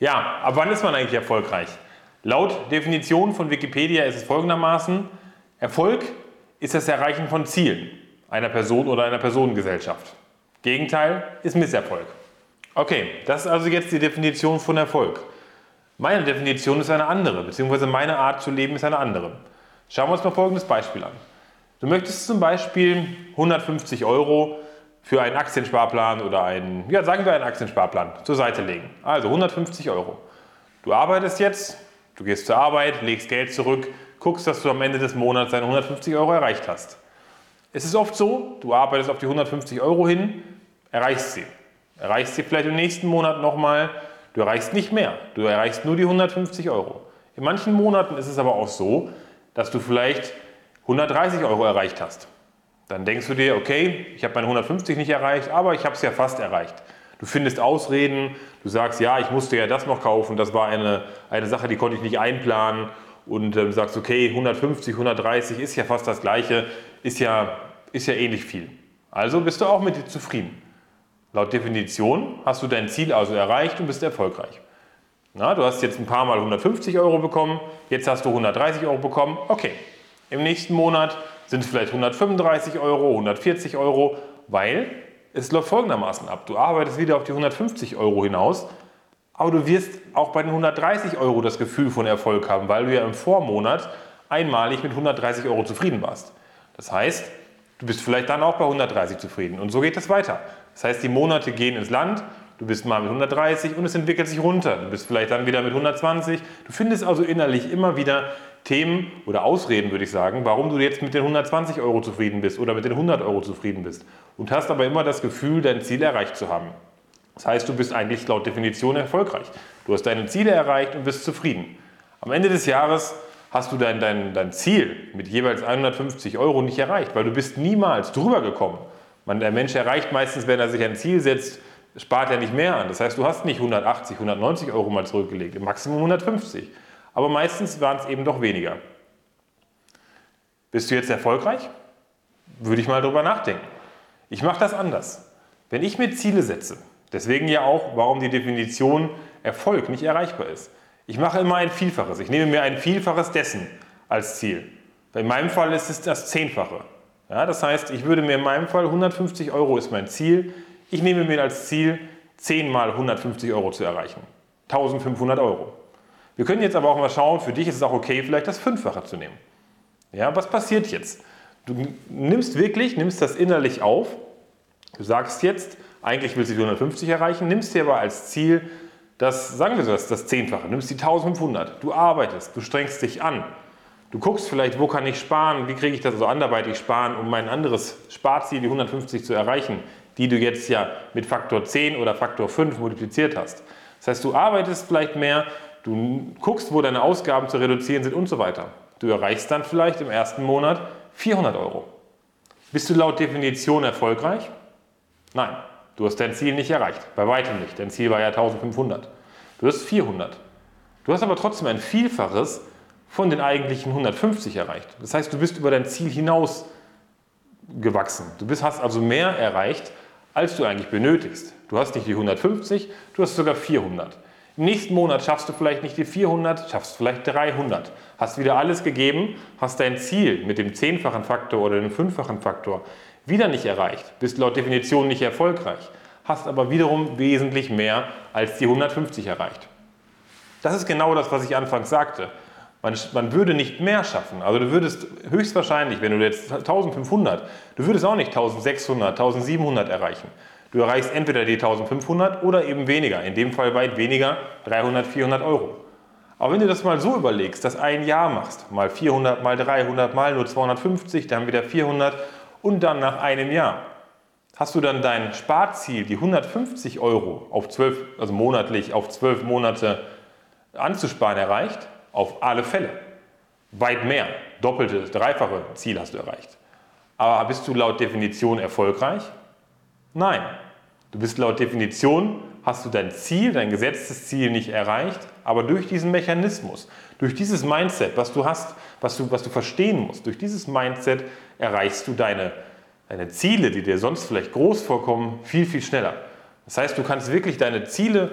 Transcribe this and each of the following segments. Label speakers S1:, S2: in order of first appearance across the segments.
S1: Ja, ab wann ist man eigentlich erfolgreich? Laut Definition von Wikipedia ist es folgendermaßen, Erfolg ist das Erreichen von Zielen einer Person oder einer Personengesellschaft. Gegenteil ist Misserfolg. Okay, das ist also jetzt die Definition von Erfolg. Meine Definition ist eine andere, beziehungsweise meine Art zu leben ist eine andere. Schauen wir uns mal folgendes Beispiel an. Du möchtest zum Beispiel 150 Euro für einen Aktiensparplan oder einen, ja sagen wir einen Aktiensparplan zur Seite legen. Also 150 Euro. Du arbeitest jetzt, du gehst zur Arbeit, legst Geld zurück, guckst, dass du am Ende des Monats deine 150 Euro erreicht hast. Es ist oft so, du arbeitest auf die 150 Euro hin, erreichst sie. Erreichst sie vielleicht im nächsten Monat nochmal, du erreichst nicht mehr, du erreichst nur die 150 Euro. In manchen Monaten ist es aber auch so, dass du vielleicht 130 Euro erreicht hast. Dann denkst du dir, okay, ich habe meine 150 nicht erreicht, aber ich habe es ja fast erreicht. Du findest Ausreden, du sagst, ja, ich musste ja das noch kaufen, das war eine, eine Sache, die konnte ich nicht einplanen und ähm, sagst, okay, 150, 130 ist ja fast das gleiche, ist ja, ist ja ähnlich viel. Also bist du auch mit dir zufrieden. Laut Definition hast du dein Ziel also erreicht und bist erfolgreich. Na, du hast jetzt ein paar Mal 150 Euro bekommen, jetzt hast du 130 Euro bekommen, okay. Im nächsten Monat sind es vielleicht 135 Euro, 140 Euro, weil es läuft folgendermaßen ab. Du arbeitest wieder auf die 150 Euro hinaus, aber du wirst auch bei den 130 Euro das Gefühl von Erfolg haben, weil du ja im Vormonat einmalig mit 130 Euro zufrieden warst. Das heißt, du bist vielleicht dann auch bei 130 zufrieden und so geht es weiter. Das heißt, die Monate gehen ins Land, du bist mal mit 130 und es entwickelt sich runter. Du bist vielleicht dann wieder mit 120. Du findest also innerlich immer wieder Themen oder Ausreden, würde ich sagen, warum du jetzt mit den 120 Euro zufrieden bist oder mit den 100 Euro zufrieden bist und hast aber immer das Gefühl, dein Ziel erreicht zu haben. Das heißt, du bist eigentlich laut Definition erfolgreich. Du hast deine Ziele erreicht und bist zufrieden. Am Ende des Jahres hast du dein, dein, dein Ziel mit jeweils 150 Euro nicht erreicht, weil du bist niemals drüber gekommen. Man, der Mensch erreicht meistens, wenn er sich ein Ziel setzt, spart er nicht mehr an. Das heißt, du hast nicht 180, 190 Euro mal zurückgelegt, im Maximum 150 aber meistens waren es eben doch weniger. Bist du jetzt erfolgreich? Würde ich mal drüber nachdenken. Ich mache das anders. Wenn ich mir Ziele setze, deswegen ja auch, warum die Definition Erfolg nicht erreichbar ist. Ich mache immer ein Vielfaches. Ich nehme mir ein Vielfaches dessen als Ziel. In meinem Fall ist es das Zehnfache. Ja, das heißt, ich würde mir in meinem Fall 150 Euro ist mein Ziel. Ich nehme mir als Ziel 10 mal 150 Euro zu erreichen. 1500 Euro. Wir können jetzt aber auch mal schauen, für dich ist es auch okay, vielleicht das Fünffache zu nehmen. Ja, was passiert jetzt? Du nimmst wirklich, nimmst das innerlich auf. Du sagst jetzt, eigentlich willst du die 150 erreichen, nimmst dir aber als Ziel das, sagen wir so, das, das Zehnfache, nimmst die 1500. Du arbeitest, du strengst dich an. Du guckst vielleicht, wo kann ich sparen, wie kriege ich das so anderweitig sparen, um mein anderes Sparziel, die 150 zu erreichen, die du jetzt ja mit Faktor 10 oder Faktor 5 multipliziert hast. Das heißt, du arbeitest vielleicht mehr, Du guckst, wo deine Ausgaben zu reduzieren sind und so weiter. Du erreichst dann vielleicht im ersten Monat 400 Euro. Bist du laut Definition erfolgreich? Nein, du hast dein Ziel nicht erreicht. Bei weitem nicht. Dein Ziel war ja 1500. Du hast 400. Du hast aber trotzdem ein Vielfaches von den eigentlichen 150 erreicht. Das heißt, du bist über dein Ziel hinaus gewachsen. Du bist, hast also mehr erreicht, als du eigentlich benötigst. Du hast nicht die 150, du hast sogar 400. Im nächsten Monat schaffst du vielleicht nicht die 400, schaffst vielleicht 300. Hast wieder alles gegeben, hast dein Ziel mit dem zehnfachen Faktor oder dem fünffachen Faktor wieder nicht erreicht, bist laut Definition nicht erfolgreich, hast aber wiederum wesentlich mehr als die 150 erreicht. Das ist genau das, was ich anfangs sagte. Man, man, würde nicht mehr schaffen. Also du würdest höchstwahrscheinlich, wenn du jetzt 1500, du würdest auch nicht 1600, 1700 erreichen. Du erreichst entweder die 1500 oder eben weniger, in dem Fall weit weniger, 300, 400 Euro. Aber wenn du das mal so überlegst, dass ein Jahr machst, mal 400, mal 300, mal nur 250, dann wieder 400 und dann nach einem Jahr, hast du dann dein Sparziel, die 150 Euro auf 12, also monatlich auf 12 Monate anzusparen erreicht? Auf alle Fälle. Weit mehr, doppelte, dreifache Ziel hast du erreicht. Aber bist du laut Definition erfolgreich? Nein, du bist laut Definition, hast du dein Ziel, dein gesetztes Ziel nicht erreicht, aber durch diesen Mechanismus, durch dieses Mindset, was du hast, was du, was du verstehen musst, durch dieses Mindset erreichst du deine, deine Ziele, die dir sonst vielleicht groß vorkommen, viel, viel schneller. Das heißt, du kannst wirklich deine Ziele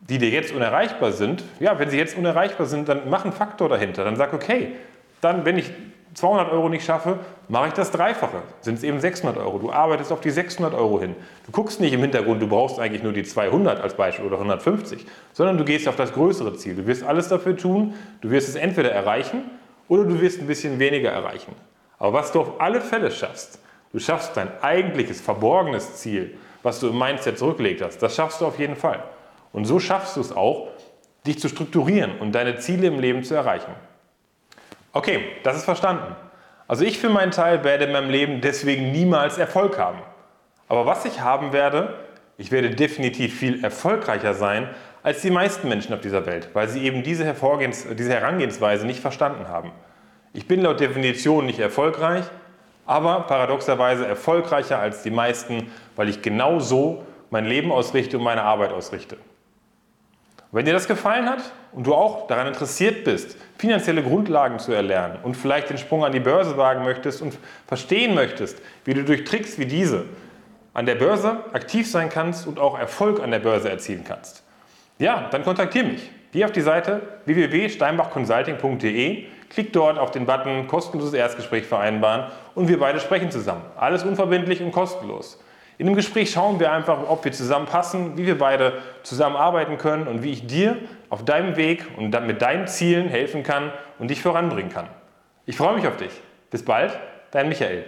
S1: die dir jetzt unerreichbar sind, ja, wenn sie jetzt unerreichbar sind, dann mach einen Faktor dahinter. Dann sag, okay, dann, wenn ich 200 Euro nicht schaffe, mache ich das Dreifache. Sind es eben 600 Euro. Du arbeitest auf die 600 Euro hin. Du guckst nicht im Hintergrund, du brauchst eigentlich nur die 200 als Beispiel oder 150, sondern du gehst auf das größere Ziel. Du wirst alles dafür tun, du wirst es entweder erreichen oder du wirst ein bisschen weniger erreichen. Aber was du auf alle Fälle schaffst, du schaffst dein eigentliches verborgenes Ziel, was du im Mindset zurückgelegt hast, das schaffst du auf jeden Fall. Und so schaffst du es auch, dich zu strukturieren und deine Ziele im Leben zu erreichen. Okay, das ist verstanden. Also ich für meinen Teil werde in meinem Leben deswegen niemals Erfolg haben. Aber was ich haben werde, ich werde definitiv viel erfolgreicher sein als die meisten Menschen auf dieser Welt, weil sie eben diese, diese Herangehensweise nicht verstanden haben. Ich bin laut Definition nicht erfolgreich, aber paradoxerweise erfolgreicher als die meisten, weil ich genau so mein Leben ausrichte und meine Arbeit ausrichte. Wenn dir das gefallen hat und du auch daran interessiert bist, finanzielle Grundlagen zu erlernen und vielleicht den Sprung an die Börse wagen möchtest und verstehen möchtest, wie du durch Tricks wie diese an der Börse aktiv sein kannst und auch Erfolg an der Börse erzielen kannst, ja, dann kontaktiere mich. Geh auf die Seite www.steinbachconsulting.de, klick dort auf den Button kostenloses Erstgespräch vereinbaren und wir beide sprechen zusammen. Alles unverbindlich und kostenlos. In dem Gespräch schauen wir einfach, ob wir zusammenpassen, wie wir beide zusammenarbeiten können und wie ich dir auf deinem Weg und dann mit deinen Zielen helfen kann und dich voranbringen kann. Ich freue mich auf dich. Bis bald, dein Michael.